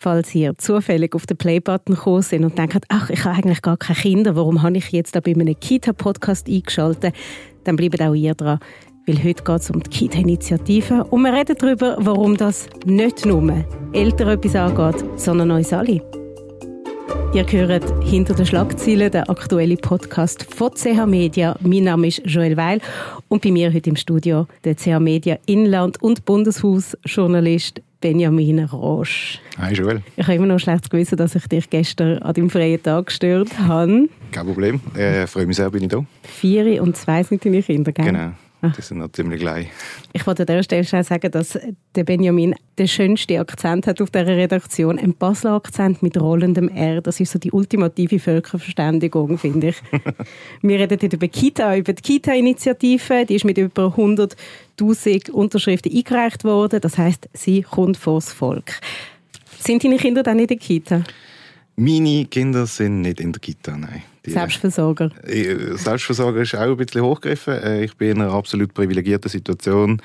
Falls ihr zufällig auf den Play-Button gekommen sind und denkt, ach, ich habe eigentlich gar keine Kinder, warum habe ich jetzt da bei einem Kita-Podcast eingeschaltet, dann bleibt auch ihr dran. Weil heute geht es um die Kita-Initiative und wir reden darüber, warum das nicht nur Eltern etwas angeht, sondern uns alle. Ihr hört «Hinter den Schlagzeilen», der aktuelle Podcast von CH Media. Mein Name ist Joel Weil und bei mir heute im Studio der CH Media Inland- und Bundeshaus-Journalist Benjamin Roche. Hi Joel. Ich habe immer noch schlecht gewusst, dass ich dich gestern an deinem freien Tag gestört habe. Kein Problem. Ich äh, freue mich sehr, bin ich da. Vier und zwei sind deine Kinder, gell? Genau. Ah. Die sind noch ziemlich gleich. Ich wollte an dieser Stelle schon sagen, dass der Benjamin den schönsten Akzent hat auf dieser Redaktion. Ein Basler Akzent mit rollendem R. Das ist so die ultimative Völkerverständigung, finde ich. Wir reden heute über Kita, über die Kita-Initiative. Die ist mit über 100'000 Unterschriften eingereicht worden. Das heißt, sie kommt vors Volk. Sind deine Kinder dann in der Kita? Meine Kinder sind nicht in der Kita, nein. Die, Selbstversorger. Äh, Selbstversorger ist auch ein bisschen hochgegriffen. Äh, ich bin in einer absolut privilegierten Situation,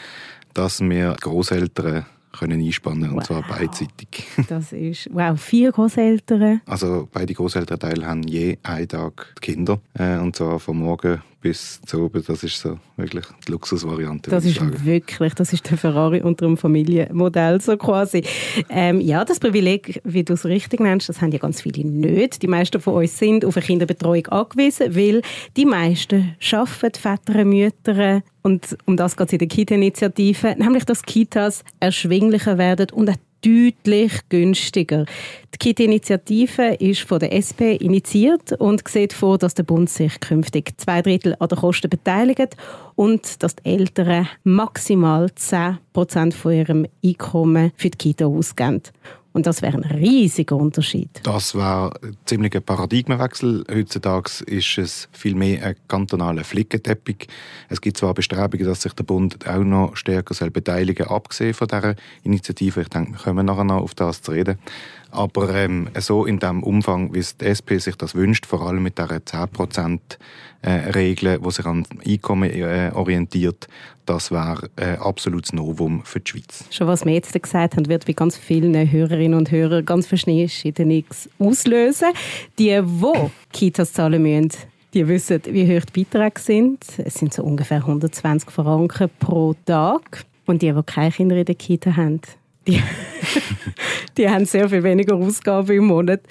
dass mir Großeltern können einspannen wow. und zwar beidseitig. Das ist wow, vier Großeltern. Also beide Großelternteile haben je einen Tag Kinder äh, und zwar von morgen bis zu oben. Das ist so wirklich die Luxusvariante. Das ist sagen. wirklich, das ist der Ferrari unter dem Familienmodell so quasi. Ähm, ja, das Privileg, wie du es richtig nennst, das haben ja ganz viele nicht. Die meisten von uns sind auf eine Kinderbetreuung angewiesen, weil die meisten arbeiten, Väter, Mütter, und um das geht es in der Kita-Initiative, nämlich dass Kitas erschwinglicher werden und auch deutlich günstiger. Die KIT-Initiative ist von der SP initiiert und sieht vor, dass der Bund sich künftig zwei Drittel an den Kosten beteiligt und dass die Eltern maximal 10 Prozent von ihrem Einkommen für die Kita ausgeben. Und das wäre ein riesiger Unterschied. Das wäre ein ziemlicher Paradigmenwechsel. Heutzutage ist es viel mehr ein kantonaler Flickenteppich. Es gibt zwar Bestrebungen, dass sich der Bund auch noch stärker beteiligen soll, abgesehen von dieser Initiative. Ich denke, wir kommen nachher noch auf das zu reden. Aber ähm, so in dem Umfang, wie die SP sich das wünscht, vor allem mit dieser 10% äh, die sich an Einkommen äh, orientiert, das wäre ein absolutes Novum für die Schweiz. Schon was wir jetzt gesagt haben, wird bei ganz vielen Hörerinnen und Hörern ganz verschiedenes auslösen. Die, die Kitas zahlen müssen, die wissen, wie hoch die Beiträge sind. Es sind so ungefähr 120 Franken pro Tag. Und die, die keine Kinder in der Kita haben, die, die haben sehr viel weniger Ausgaben im Monat.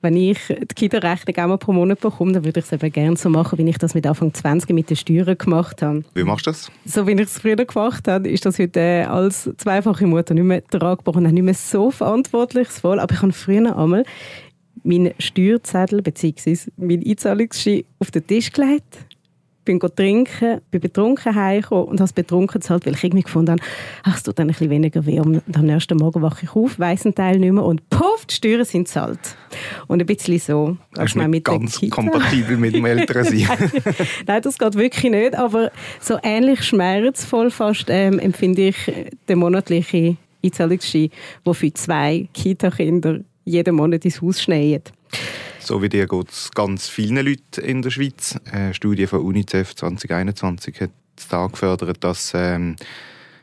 Wenn ich die Kita-Rechnung einmal pro Monat bekomme, dann würde ich es eben gerne so machen, wie ich das mit Anfang 20 mit den Steuern gemacht habe. Wie machst du das? So wie ich es früher gemacht habe, ist das heute äh, als zweifache Mutter nicht mehr tragbar und auch nicht mehr so verantwortungsvoll. Aber ich habe früher einmal meinen Steuerzettel bzw. meinen Einzahlungsschein auf den Tisch gelegt bin trinken, bin betrunken heimgekommen und habe es betrunken gezahlt, weil ich irgendwie gefunden habe, ach, es tut dann ein bisschen weniger weh. Und am nächsten Morgen wache ich auf, weiss einen Teil nicht mehr und puff, die Steuern sind zahlt. Und ein bisschen so. Das ist nicht ganz kompatibel mit dem älteren sein. Nein, das geht wirklich nicht, aber so ähnlich schmerzvoll fast ähm, empfinde ich den monatlichen Einzahlungsschein, der für zwei Kita-Kinder jeden Monat ins Haus schneit. So wie dir geht es ganz vielen Leuten in der Schweiz. Eine Studie von UNICEF 2021 hat da gefördert, dass ähm,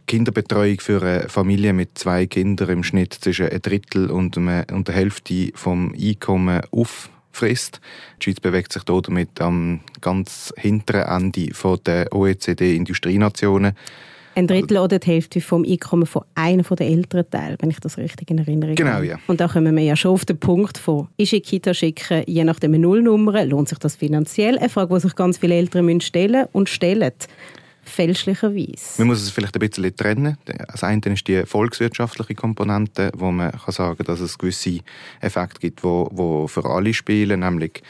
Kinderbetreuung für eine Familie mit zwei Kindern im Schnitt zwischen ein Drittel und, eine, und der Hälfte vom Einkommen auffrisst. Die Schweiz bewegt sich damit am ganz hinteren Ende der OECD-Industrienationen. Ein Drittel oder die Hälfte vom Einkommen von einem der älteren Teile, wenn ich das richtig in Erinnerung genau, habe. Genau, ja. Und da kommen wir ja schon auf den Punkt von, ist in Kita schicken, je nachdem eine Nullnummer, lohnt sich das finanziell? Eine Frage, die sich ganz viele Eltern stellen müssen und stellen fälschlicherweise. Man muss es vielleicht ein bisschen trennen. Das eine ist die volkswirtschaftliche Komponente, wo man kann sagen kann, dass es gewisse Effekte gibt, die wo, wo für alle spielen, nämlich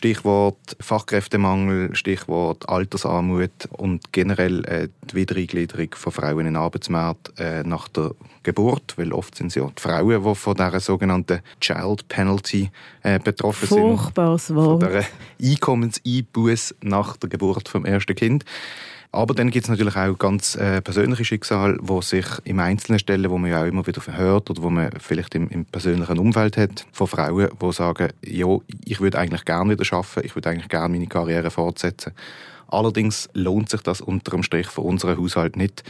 Stichwort Fachkräftemangel, Stichwort Altersarmut und generell äh, die Wiedereingliederung von Frauen in den Arbeitsmarkt äh, nach der Geburt, weil oft sind es ja die Frauen, die von dieser sogenannten Child Penalty äh, betroffen Furchtbares sind. Wort. Von dieser Einkommenseinbuß nach der Geburt vom ersten Kind. Aber dann gibt es natürlich auch ganz äh, persönliche Schicksale, wo sich im Einzelnen stellen, wo man ja auch immer wieder hört oder wo man vielleicht im, im persönlichen Umfeld hat, von Frauen, die sagen, ja, ich würde eigentlich gerne wieder arbeiten, ich würde eigentlich gerne meine Karriere fortsetzen. Allerdings lohnt sich das unter dem Strich für unseren Haushalt nicht.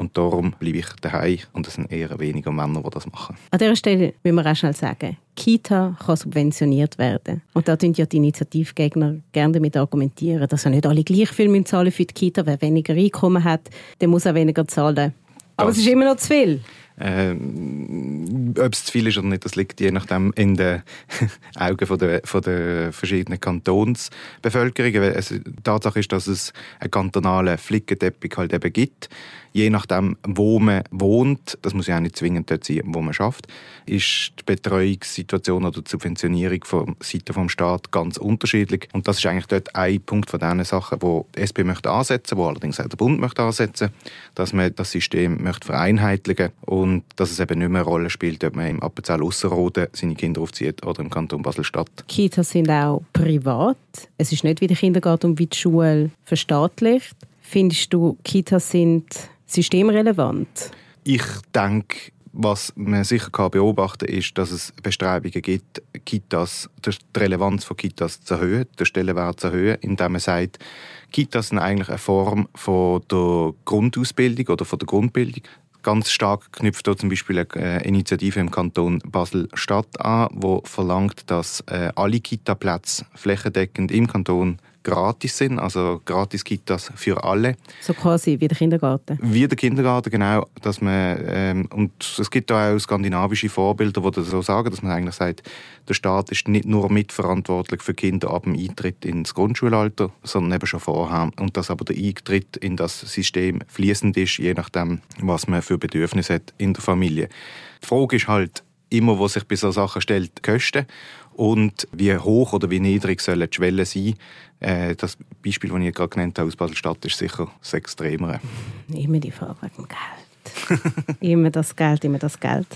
Und darum bleibe ich daheim und es sind eher weniger Männer, die das machen. An dieser Stelle will man auch schnell sagen, Kita kann subventioniert werden. Und da tun ja die Initiativgegner gerne damit argumentieren, dass ja nicht alle gleich viel zahlen für die Kita. Wer weniger Einkommen hat, der muss auch weniger zahlen. Aber das es ist immer noch zu viel. Ähm, ob es zu viel ist oder nicht, das liegt je nachdem in den Augen von der, von der verschiedenen Kantonsbevölkerung. Also, die Tatsache ist, dass es einen kantonalen Flickenteppich halt eben gibt je nachdem, wo man wohnt, das muss ja auch nicht zwingend dort sein, wo man schafft, ist die Betreuungssituation oder die Subventionierung von Seiten vom Staat ganz unterschiedlich. Und das ist eigentlich dort ein Punkt von diesen Sachen, wo die SP möchte ansetzen, wo allerdings auch der Bund möchte ansetzen, dass man das System möchte vereinheitlichen und dass es eben nicht mehr eine Rolle spielt, ob man im Appenzell Ausserrhoden seine Kinder aufzieht oder im Kanton Basel-Stadt. Kitas sind auch privat. Es ist nicht wie der Kindergarten und wie die Schule verstaatlicht. Findest du, Kitas sind systemrelevant? Ich denke, was man sicher kann beobachten kann, ist, dass es Bestrebungen gibt, Kitas, die Relevanz von Kitas zu erhöhen, den Stellenwert zu erhöhen, indem man sagt, Kitas sind eigentlich eine Form von der Grundausbildung oder von der Grundbildung. Ganz stark knüpft da zum Beispiel eine Initiative im Kanton Basel-Stadt an, die verlangt, dass äh, alle Kita-Plätze flächendeckend im Kanton gratis sind, also gratis Kitas für alle. So quasi wie der Kindergarten? Wie der Kindergarten, genau. Dass man, ähm, und es gibt auch skandinavische Vorbilder, die das so sagen, dass man eigentlich sagt, der Staat ist nicht nur mitverantwortlich für Kinder ab dem Eintritt ins Grundschulalter, sondern eben schon vorher. Und dass aber der Eintritt in das System fließend ist, je nachdem, was man für Bedürfnisse hat in der Familie. Die Frage ist halt, immer, wo sich bei solchen Sachen stellt, die Kosten und wie hoch oder wie niedrig sollen die Schwellen sein. Äh, das Beispiel, das ich gerade genannt habe aus Basel-Stadt, ist sicher das Extremere. Immer die Frage wegen Geld. immer das Geld, immer das Geld.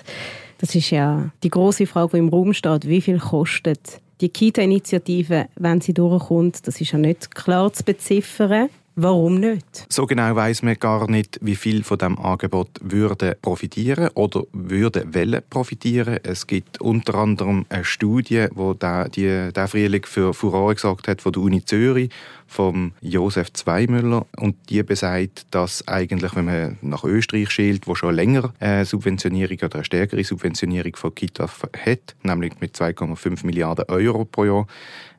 Das ist ja die große Frage, die im Raum steht. Wie viel kostet die Kita-Initiative, wenn sie durchkommt? Das ist ja nicht klar zu beziffern. Warum nicht? So genau weiß man gar nicht, wie viel von dem Angebot würde profitieren oder würde wollen profitieren. Es gibt unter anderem eine Studie, wo die, der Frühling für Furore gesorgt hat von der Uni Zürich, vom Josef Zweimüller und die besagt, dass eigentlich, wenn man nach Österreich schielt, wo schon länger eine Subventionierung oder eine stärkere Subventionierung von Kitas hat, nämlich mit 2,5 Milliarden Euro pro Jahr,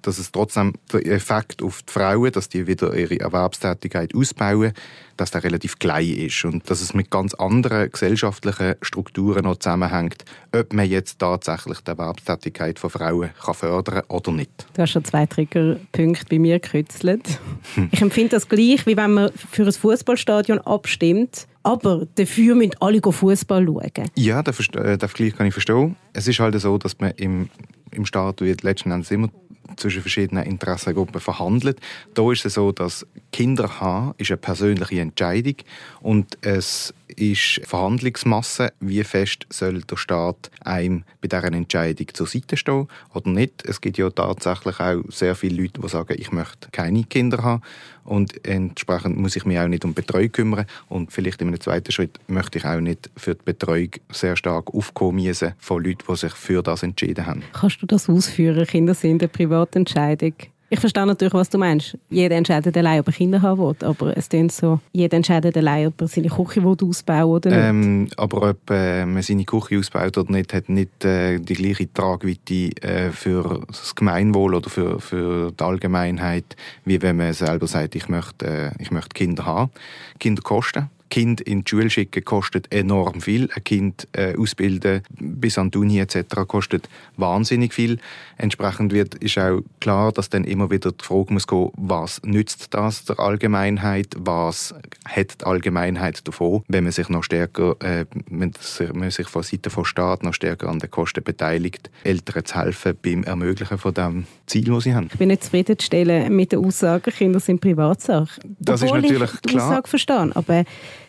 dass es trotzdem der Effekt auf die Frauen, dass die wieder ihre Erwerbstätigkeit ausbauen, dass der relativ klein ist und dass es mit ganz anderen gesellschaftlichen Strukturen noch zusammenhängt, ob man jetzt tatsächlich die Erwerbstätigkeit von Frauen kann fördern kann oder nicht. Du hast schon zwei Triggerpunkte bei mir gekützelt. ich empfinde das gleich, wie wenn man für ein Fußballstadion abstimmt, aber dafür müssen alle Fußball schauen. Ja, den, den Vergleich kann ich verstehen. Es ist halt so, dass man im, im Staat wird letzten Endes immer zwischen verschiedenen Interessengruppen verhandelt. Da ist es so, dass Kinder haben ist eine persönliche Entscheidung und es ist Verhandlungsmasse, wie fest soll der Staat einem bei dieser Entscheidung zur Seite stehen oder nicht. Es gibt ja tatsächlich auch sehr viele Leute, die sagen, ich möchte keine Kinder haben und entsprechend muss ich mich auch nicht um Betreuung kümmern und vielleicht in einem zweiten Schritt möchte ich auch nicht für die Betreuung sehr stark aufkommen von Leuten, die sich für das entschieden haben. Kannst du das ausführen? Kinder sind eine Privatentscheidung. Ich verstehe natürlich, was du meinst. Jeder entscheidet allein, ob er Kinder haben will. Aber es klingt so, jeder entscheidet allein, ob er seine Küche ausbauen will oder nicht. Ähm, aber ob äh, man seine Küche ausbaut oder nicht, hat nicht äh, die gleiche Tragweite äh, für das Gemeinwohl oder für, für die Allgemeinheit, wie wenn man selber sagt, ich möchte, äh, ich möchte Kinder haben. Kinder kosten. Kind in die Schule schicken kostet enorm viel. Ein Kind äh, ausbilden bis an die Uni etc. kostet wahnsinnig viel. Entsprechend wird, ist auch klar, dass dann immer wieder die Frage muss gehen, was nützt das der Allgemeinheit, was hat die Allgemeinheit davon, wenn man sich noch stärker, äh, wenn man sich von Seiten des Staat noch stärker an den Kosten beteiligt, Eltern zu helfen beim Ermöglichen von dem Ziel, das sie haben. Ich bin nicht zufriedenzustellen mit der Aussage, Kinder sind Privatsache. Das Obwohl ist natürlich ich die klar. Aussage verstehe, aber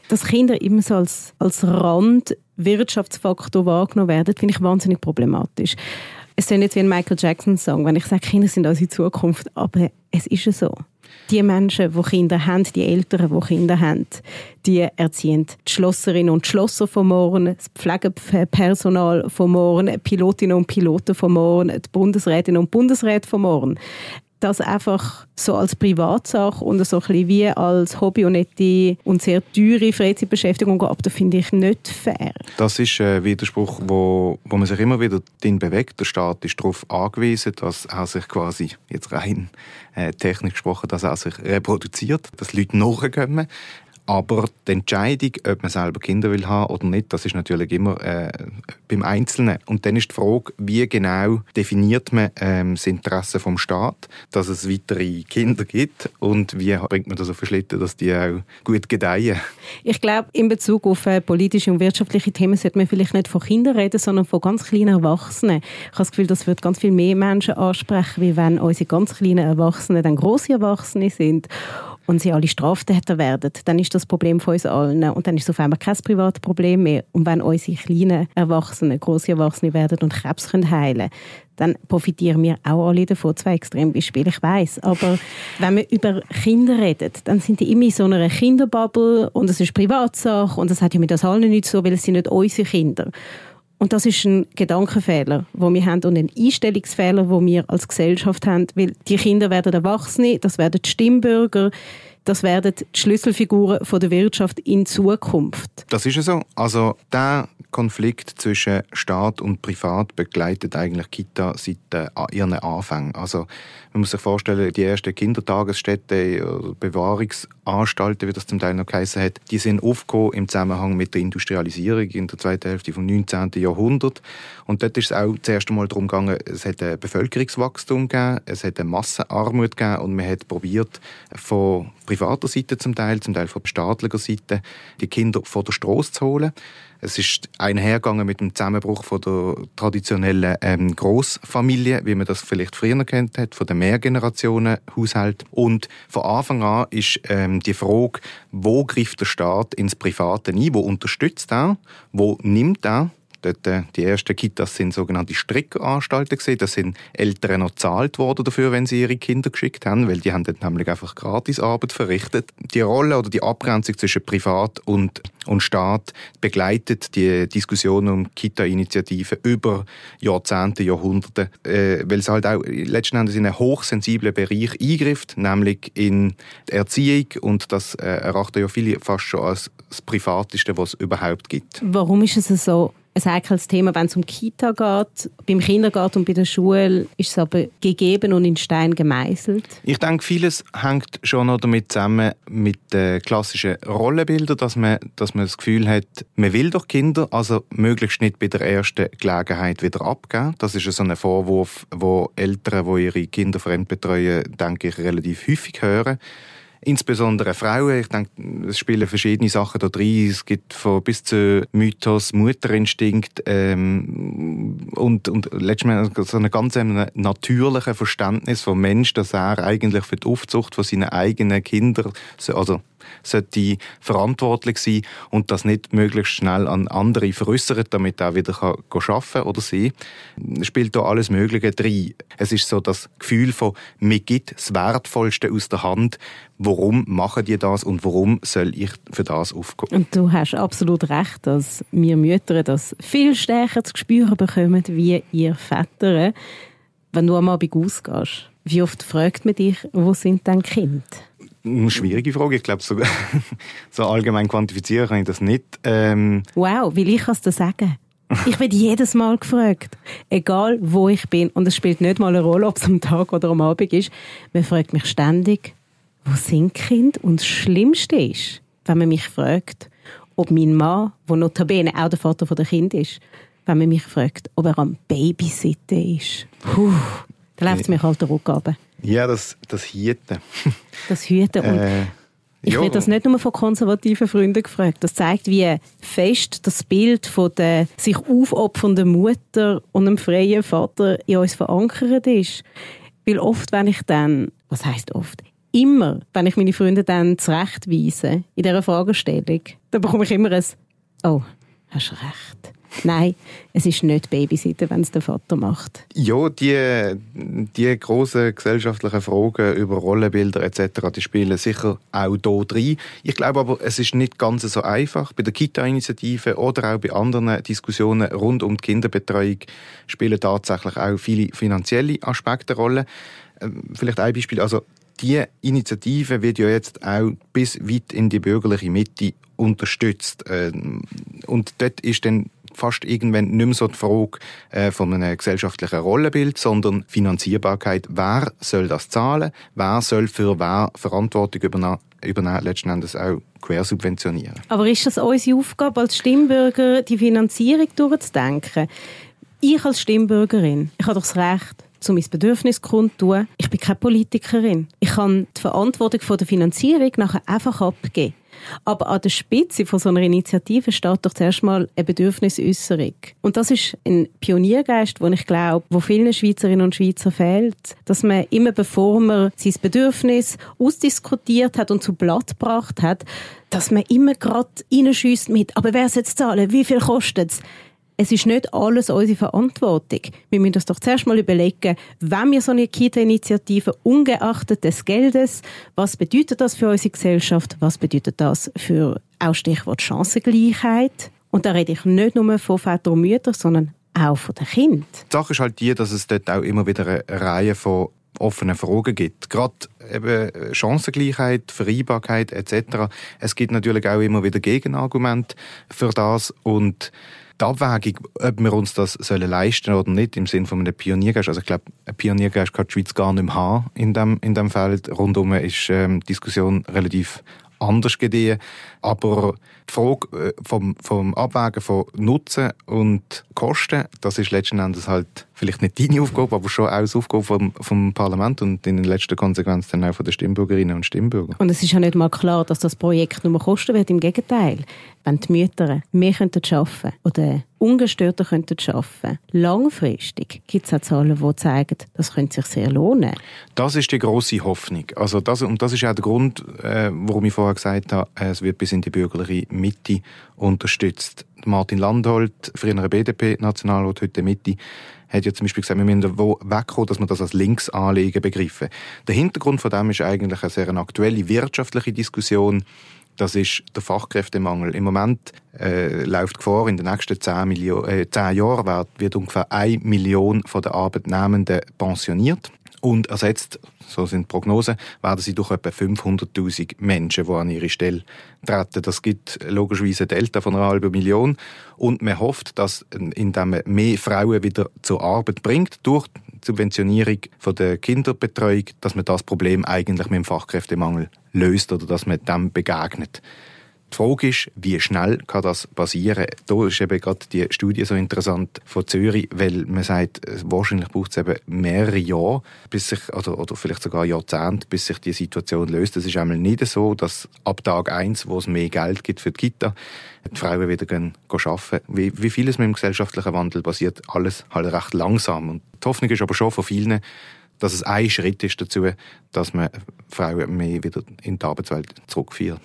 dass Kinder immer so als, als Randwirtschaftsfaktor wahrgenommen werden, finde ich wahnsinnig problematisch. Es ist nicht wie ein Michael Jackson-Song, wenn ich sage, Kinder sind unsere Zukunft, aber es ist ja so. Die Menschen, die Kinder haben, die Eltern, die Kinder haben, die erziehen die Schlosserinnen und Schlosser von morgen, das Pflegepersonal von morgen, Pilotinnen und Piloten von morgen, die Bundesrätinnen und Bundesräte von morgen. Das einfach so als Privatsache und so ein wie als Hobby und nicht und sehr teure Freizeitbeschäftigung ab, das finde ich nicht fair. Das ist ein Widerspruch, wo, wo man sich immer wieder drin bewegt. Der Staat ist darauf angewiesen, dass er sich quasi, jetzt rein äh, technisch gesprochen, dass er sich reproduziert, dass Leute nachkommen. Aber die Entscheidung, ob man selber Kinder will haben oder nicht, das ist natürlich immer äh, beim Einzelnen. Und dann ist die Frage, wie genau definiert man ähm, das Interesse vom Staat, dass es weitere Kinder gibt und wie bringt man das auf Schlitten, dass die auch gut gedeihen? Ich glaube, in Bezug auf äh, politische und wirtschaftliche Themen sollte man vielleicht nicht von Kindern reden, sondern von ganz kleinen Erwachsenen. Ich habe das Gefühl, das wird ganz viel mehr Menschen ansprechen, wie wenn unsere ganz kleinen Erwachsenen dann große Erwachsene sind und sie alle Straftäter werden, dann ist das Problem von uns allen. Und dann ist es auf einmal kein privates Problem mehr. Und wenn unsere kleinen Erwachsenen, große Erwachsene werden und Krebs können heilen dann profitieren wir auch alle davon. Zwei Extrembeispiele, ich weiß. Aber wenn wir über Kinder reden, dann sind die immer in so einer Kinderbubble und es ist Privatsache und das hat ja mit uns allen nichts so, weil es sind nicht unsere Kinder. Und das ist ein Gedankenfehler, wo wir haben und ein Einstellungsfehler, wo wir als Gesellschaft haben, weil die Kinder werden Erwachsene, das werden die Stimmbürger, das werden die Schlüsselfiguren von der Wirtschaft in Zukunft. Das ist ja so. Also der Konflikt zwischen Staat und Privat begleitet eigentlich Kita seit äh, ihren Anfängen. Also man muss sich vorstellen, die ersten Kindertagesstätten oder Bewahrungsanstalten, wie das zum Teil noch geheißen hat, die sind aufgekommen im Zusammenhang mit der Industrialisierung in der zweiten Hälfte des 19. Jahrhunderts. Und dort ist es auch zuerst einmal darum gegangen, es hat ein Bevölkerungswachstum gegeben, es hat eine Massenarmut gegeben und man hat probiert, von privater Seite zum Teil, zum Teil von staatlicher Seite, die Kinder von der Straße zu holen. Es ist einhergegangen mit dem Zusammenbruch von der traditionellen ähm, Großfamilie, wie man das vielleicht früher kennt hat, von den Mehrgenerationen-Haushalt. Und von Anfang an ist ähm, die Frage, wo greift der Staat ins Private ein, wo unterstützt er, wo nimmt er Dort, äh, die ersten Kitas sind sogenannte Strickanstalten gesehen. Da sind Eltern noch gezahlt worden dafür, wenn sie ihre Kinder geschickt haben, weil die haben dort nämlich einfach Gratisarbeit verrichtet. Die Rolle oder die Abgrenzung zwischen Privat und, und Staat begleitet die Diskussion um Kita-Initiativen über Jahrzehnte, Jahrhunderte, äh, weil es halt auch letzten Endes in einen hochsensiblen Bereich eingreift, nämlich in die Erziehung und das äh, erachten ja viele fast schon als das Privateste, was es überhaupt gibt. Warum ist es so ein heikles Thema, wenn es um Kita geht. Beim Kindergarten und bei der Schule ist es aber gegeben und in Stein gemeißelt. Ich denke, vieles hängt schon noch damit zusammen mit den klassischen Rollenbildern, dass man, dass man das Gefühl hat, man will doch Kinder, also möglichst nicht bei der ersten Gelegenheit wieder abgeben. Das ist so ein Vorwurf, wo Eltern, die ihre Kinder fremdbetreuen, denke ich, relativ häufig hören insbesondere Frauen. Ich denke, es spielen verschiedene Sachen da drin. Es gibt von bis zu Mythos, Mutterinstinkt ähm, und, und letztendlich so ein ganz natürliches Verständnis vom Mensch, dass er eigentlich für die Aufzucht von seinen eigenen Kindern, also sollte verantwortlich sein und das nicht möglichst schnell an andere veräußert, damit er wieder kann arbeiten oder sie. Spielt da alles Mögliche drin. Es ist so das Gefühl von, mir gibt das Wertvollste aus der Hand. Warum machen die das und warum soll ich für das aufkommen? Und du hast absolut recht, dass wir Mütter das viel stärker zu spüren bekommen, wie ihr Väter, wenn du am Abend ausgehst. Wie oft fragt man dich, wo sind deine Kinder? Eine schwierige Frage. Ich glaube, so, so, allgemein quantifizieren kann ich das nicht. Ähm wow, will ich es dir sagen? Ich werde jedes Mal gefragt. Egal, wo ich bin. Und es spielt nicht mal eine Rolle, ob es am Tag oder am Abend ist. Man fragt mich ständig, wo sind die Kinder? Und das Schlimmste ist, wenn man mich fragt, ob mein Mann, der notabene auch der Vater der Kind ist, wenn man mich fragt, ob er am Babysitten ist. Puh, da läuft es mir halt der Rücken runter. Ja, das, das Hüten. Das Hüten. Und äh, ich werde das nicht nur von konservativen Freunden gefragt. Das zeigt, wie fest das Bild von der sich aufopfernden Mutter und einem freien Vater in uns verankert ist. Weil oft, wenn ich dann, was heißt oft, immer, wenn ich meine Freunde dann zurechtweise in dieser Fragestellung, dann bekomme ich immer ein «Oh, hast recht». Nein, es ist nicht Babysitten, wenn es der Vater macht. Ja, die, die grossen gesellschaftlichen Fragen über Rollenbilder etc., die spielen sicher auch hier rein. Ich glaube aber, es ist nicht ganz so einfach. Bei der Kita-Initiative oder auch bei anderen Diskussionen rund um die Kinderbetreuung spielen tatsächlich auch viele finanzielle Aspekte eine Rolle. Ähm, vielleicht ein Beispiel, also die Initiative wird ja jetzt auch bis weit in die bürgerliche Mitte unterstützt. Ähm, und dort ist dann fast irgendwann nicht mehr so die Frage äh, von einem gesellschaftlichen Rollenbild, sondern Finanzierbarkeit. Wer soll das zahlen? Wer soll für wer Verantwortung übernehmen? übernehmen, letzten Endes auch quersubventionieren. Aber ist das unsere Aufgabe als Stimmbürger, die Finanzierung durchzudenken? Ich als Stimmbürgerin, ich habe doch das Recht, zu mein Bedürfnis kundtun. Ich bin keine Politikerin. Ich kann die Verantwortung für die Finanzierung nachher einfach abgeben. Aber an der Spitze von so einer Initiative steht doch zuerst mal eine Bedürfnisäußerung. Und das ist ein Pioniergeist, wo ich glaube, wo vielen Schweizerinnen und Schweizer fehlt, dass man immer bevor man sein Bedürfnis ausdiskutiert hat und zu Blatt gebracht hat, dass man immer gerade reinschießt mit, aber wer es zahlen? Wie viel kostet es? Es ist nicht alles unsere Verantwortung. Wir müssen uns doch zuerst mal überlegen, wenn wir so eine Kita-Initiative ungeachtet des Geldes, was bedeutet das für unsere Gesellschaft, was bedeutet das für auch Stichwort Chancengleichheit? Und da rede ich nicht nur von Vätern und Müttern, sondern auch von den Kindern. Die Sache ist halt die, dass es dort auch immer wieder eine Reihe von offenen Fragen gibt. Gerade eben Chancengleichheit, Vereinbarkeit etc. Es gibt natürlich auch immer wieder Gegenargumente für das und die Abwägung, ob wir uns das sollen leisten oder nicht, im Sinne von einem Pioniergeist. Also ich glaube, ein Pioniergeist kann die Schweiz gar nicht mehr haben in dem, in dem Feld. Rundum ist ähm, die Diskussion relativ anders gediehen. Aber die Frage äh, vom, vom Abwägen von Nutzen und Kosten, das ist letzten Endes halt vielleicht nicht deine Aufgabe, aber schon auch eine Aufgabe vom, vom Parlament und in letzter Konsequenz dann auch von den Stimmbürgerinnen und Stimmbürger. Und es ist ja nicht mal klar, dass das Projekt nur kosten wird. Im Gegenteil, wenn die Mütter mehr arbeiten könnten oder ungestörter könnten arbeiten langfristig gibt es auch Zahlen, die zeigen, das könnte sich sehr lohnen. Das ist die große Hoffnung. Also das, und das ist auch der Grund, äh, warum ich vorher gesagt habe, es wird bis in die bürgerliche Mitte unterstützt. Martin Landholt, früherer BDP-Nationalrat, heute Mitte, hat ja zum Beispiel gesagt, wir müssen wegkommen, dass wir das als Linksanliegen begriffen. Der Hintergrund von dem ist eigentlich eine sehr aktuelle wirtschaftliche Diskussion. Das ist der Fachkräftemangel. Im Moment äh, läuft Gefahr, in den nächsten zehn, Millionen, äh, zehn Jahren wird, wird ungefähr eine Million von den Arbeitnehmenden pensioniert und ersetzt, so sind die Prognosen, werden sie durch etwa 500.000 Menschen, die an ihre Stelle treten. Das gibt logischerweise ein Delta von einer halben Million und man hofft, dass indem man mehr Frauen wieder zur Arbeit bringt, durch die Subventionierung von der Kinderbetreuung, dass man das Problem eigentlich mit dem Fachkräftemangel löst oder dass man dem begegnet. Die Frage ist, wie schnell kann das passieren? Da ist eben gerade die Studie so interessant von Zürich, weil man sagt, wahrscheinlich braucht es eben mehrere Jahre, bis sich, oder, oder vielleicht sogar Jahrzehnte, bis sich die Situation löst. Es ist einmal nicht so, dass ab Tag eins, wo es mehr Geld gibt für die Kita, die Frauen wieder gehen, gehen arbeiten. Wie, wie vieles mit dem gesellschaftlichen Wandel passiert, alles halt recht langsam. Und die Hoffnung ist aber schon von vielen, dass es ein Schritt ist dazu, dass man Frauen mehr wieder in die Arbeitswelt zurückführt.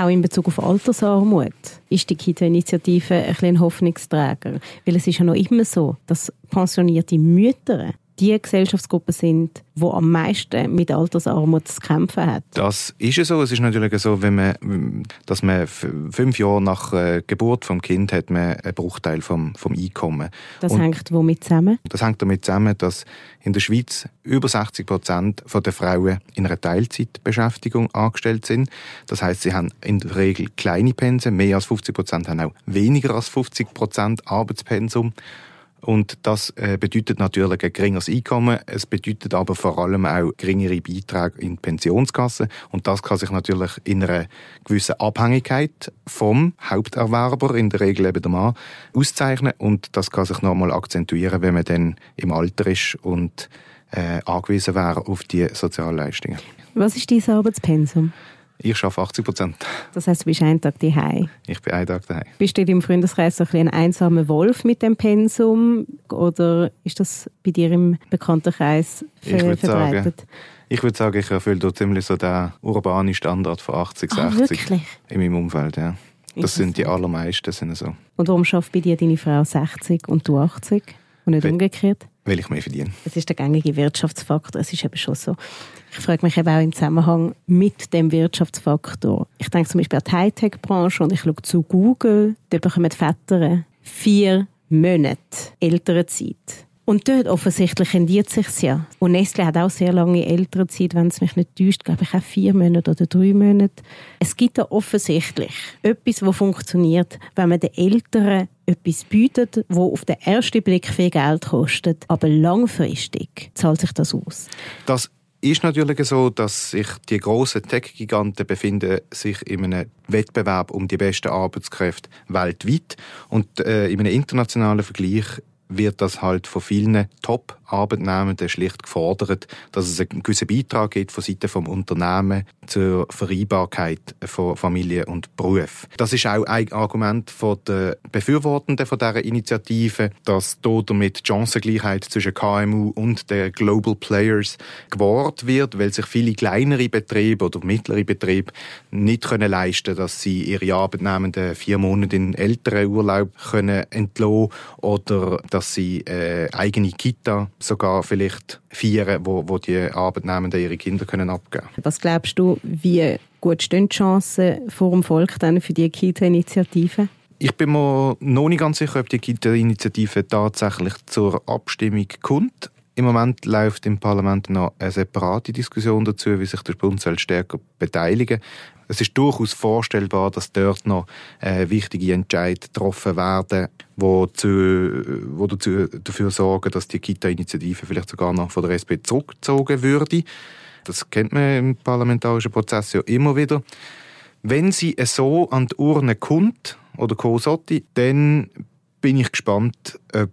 Auch in Bezug auf Altersarmut ist die Kita-Initiative ein, ein Hoffnungsträger. Weil es ist ja noch immer so, dass pensionierte Mütter die Gesellschaftsgruppe sind, die am meisten mit Altersarmut zu kämpfen hat. Das ist ja so. Es ist natürlich so, wenn man, dass man fünf Jahre nach äh, Geburt vom Kind hat man einen Bruchteil vom, vom Einkommen. Das Und hängt womit zusammen? Das hängt damit zusammen, dass in der Schweiz über 60 Prozent der Frauen in einer Teilzeitbeschäftigung angestellt sind. Das heißt, sie haben in der Regel kleine Pensen. Mehr als 50 Prozent haben auch weniger als 50 Prozent Arbeitspensum. Und das äh, bedeutet natürlich ein geringeres Einkommen. Es bedeutet aber vor allem auch geringere Beiträge in die Pensionskasse. Und das kann sich natürlich in einer gewissen Abhängigkeit vom Haupterwerber, in der Regel eben der Mann, auszeichnen. Und das kann sich nochmal akzentuieren, wenn man dann im Alter ist und äh, angewiesen wäre auf die Sozialleistungen. Was ist dein Arbeitspensum? Ich arbeite 80 Prozent. Das heißt, du bist einen Tag daheim? Ich bin einen Tag daheim. Bist du in deinem Freundeskreis so ein, ein einsamer Wolf mit dem Pensum? Oder ist das bei dir im Bekanntenkreis ver ich verbreitet? Sagen, ich würde sagen, ich erfülle dort ziemlich so den urbanen Standard von 80, 60 ah, in meinem Umfeld. Ja. Das sind die allermeisten. Sind so. Und warum schafft bei dir deine Frau 60 und du 80 und nicht Weil- umgekehrt? Weil ich mehr verdiene. Es ist der gängige Wirtschaftsfaktor. Es ist eben schon so. Ich frage mich eben auch im Zusammenhang mit dem Wirtschaftsfaktor. Ich denke zum Beispiel an die Hightech-Branche und ich schaue zu Google. Dort bekommen Väter vier Monate ältere Zeit. Und dort offensichtlich rendiert sich ja. Und Nestle hat auch sehr lange ältere Zeit, wenn es mich nicht täuscht, glaube ich auch vier Monate oder drei Monate. Es gibt da offensichtlich etwas, was funktioniert, wenn man den Älteren etwas bietet, wo auf den ersten Blick viel Geld kostet, aber langfristig zahlt sich das aus. Das ist natürlich so, dass sich die grossen Tech-Giganten befinden sich in einem Wettbewerb um die besten Arbeitskräfte weltweit und äh, in einem internationalen Vergleich wird das halt von vielen Top-Arbeitnehmenden schlicht gefordert, dass es einen gewissen Beitrag gibt von Seiten vom Unternehmen zur Vereinbarkeit von Familie und Beruf. Das ist auch ein Argument von der Befürwortenden von dieser Initiative, dass damit die Chancengleichheit zwischen KMU und den Global Players gewahrt wird, weil sich viele kleinere Betriebe oder mittlere Betriebe nicht können leisten, dass sie ihre Arbeitnehmenden vier Monate in älteren Urlaub können entlassen oder dass sie äh, eigene Kita sogar vielleicht feiern, wo, wo die Arbeitnehmenden ihre Kinder können abgeben. Was glaubst du, wie gut stehen die Chancen vor dem Volk dann für die Kita-Initiative? Ich bin mir noch nicht ganz sicher, ob die Kita-Initiative tatsächlich zur Abstimmung kommt. Im Moment läuft im Parlament noch eine separate Diskussion dazu, wie sich der Bund soll stärker beteiligen Es ist durchaus vorstellbar, dass dort noch äh, wichtige Entscheidungen getroffen werden, wo, zu, wo dazu, dafür sorgen, dass die Kita-Initiative vielleicht sogar noch von der SP zurückgezogen würde. Das kennt man im parlamentarischen Prozess ja immer wieder. Wenn sie so an die Urne kommt oder sollte, dann bin ich gespannt, ob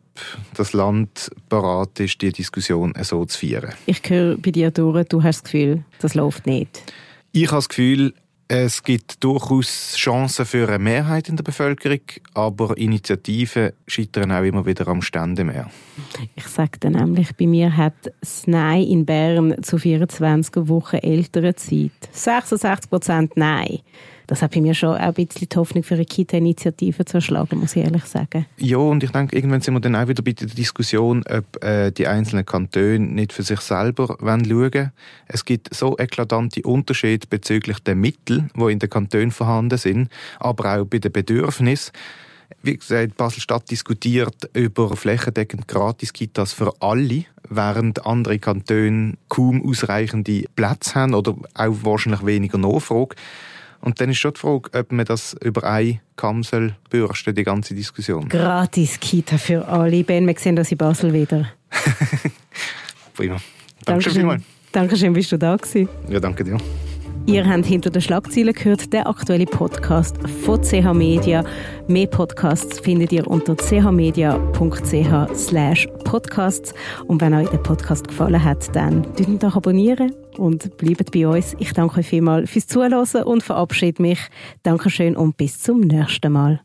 das Land bereit ist, die Diskussion so zu führen. Ich höre bei dir durch, du hast das Gefühl, das läuft nicht. Ich habe das Gefühl, es gibt durchaus Chancen für eine Mehrheit in der Bevölkerung, aber Initiativen scheitern auch immer wieder am Ständemehr. Ich dir nämlich, bei mir hat das Nein in Bern zu 24 Wochen ältere Zeit 66 Prozent Nein. Das hat bei mir schon auch ein bisschen die Hoffnung für eine Kita-Initiative zerschlagen, muss ich ehrlich sagen. Ja, und ich denke, irgendwann sind wir dann auch wieder bei der Diskussion, ob äh, die einzelnen Kantone nicht für sich selber wollen schauen Es gibt so eklatante Unterschiede bezüglich der Mittel, die in den Kantonen vorhanden sind, aber auch bei den Bedürfnissen. Wie gesagt, Basel-Stadt diskutiert über flächendeckend Gratis-Kitas für alle, während andere Kantone kaum ausreichende Plätze haben oder auch wahrscheinlich weniger Nachfrage. Und dann ist schon die Frage, ob man das über einen Kamm soll bürsten, die ganze Diskussion. Gratis Kita für alle. Ben, wir sehen das in Basel wieder. Prima. Danke vielmals. Dankeschön, bist du da gewesen. Ja, danke dir. Ihr habt hinter den Schlagzeilen gehört, der aktuelle Podcast von CH Media. Mehr Podcasts findet ihr unter chmedia.ch podcasts. Und wenn euch der Podcast gefallen hat, dann dürft doch abonnieren und bleibt bei uns. Ich danke euch vielmals fürs Zuhören und verabschiede mich. Dankeschön und bis zum nächsten Mal.